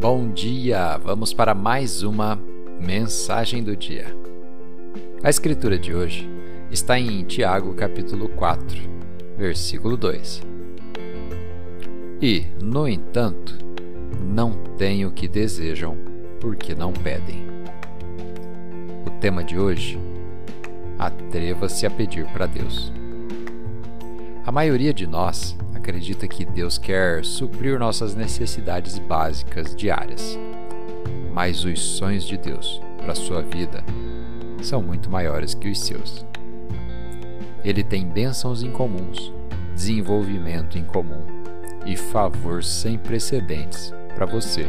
Bom dia! Vamos para mais uma mensagem do dia. A escritura de hoje está em Tiago, capítulo 4, versículo 2. E, no entanto, não têm o que desejam, porque não pedem. O tema de hoje: Atreva-se a pedir para Deus. A maioria de nós acredita que Deus quer suprir nossas necessidades básicas diárias. Mas os sonhos de Deus para sua vida são muito maiores que os seus. Ele tem bênçãos incomuns, desenvolvimento incomum e favor sem precedentes para você.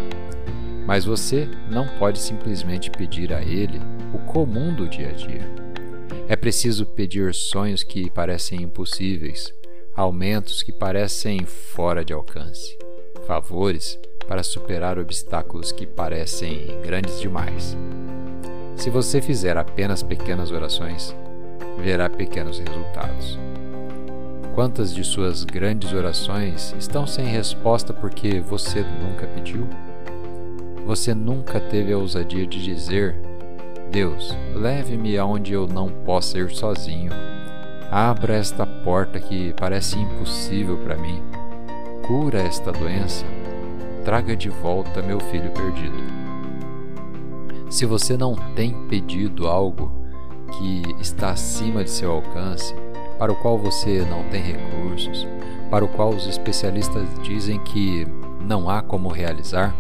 Mas você não pode simplesmente pedir a Ele o comum do dia a dia. É preciso pedir sonhos que parecem impossíveis aumentos que parecem fora de alcance, favores para superar obstáculos que parecem grandes demais. Se você fizer apenas pequenas orações, verá pequenos resultados. Quantas de suas grandes orações estão sem resposta porque você nunca pediu? Você nunca teve a ousadia de dizer: Deus, leve-me aonde eu não possa ir sozinho Abra esta porta que parece impossível para mim. Cura esta doença. Traga de volta meu filho perdido. Se você não tem pedido algo que está acima de seu alcance, para o qual você não tem recursos, para o qual os especialistas dizem que não há como realizar,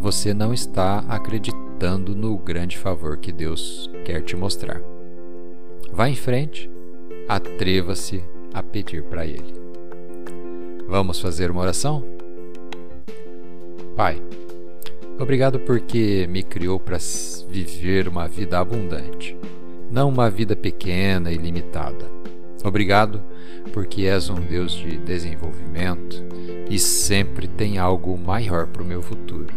você não está acreditando no grande favor que Deus quer te mostrar. Vá em frente atreva-se a pedir para Ele. Vamos fazer uma oração? Pai, obrigado porque me criou para viver uma vida abundante, não uma vida pequena e limitada. Obrigado porque és um Deus de desenvolvimento e sempre tem algo maior para o meu futuro.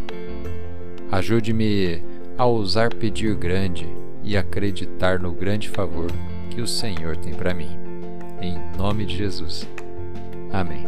Ajude-me a ousar pedir grande e acreditar no grande favor que o Senhor tem para mim. Em nome de Jesus. Amém.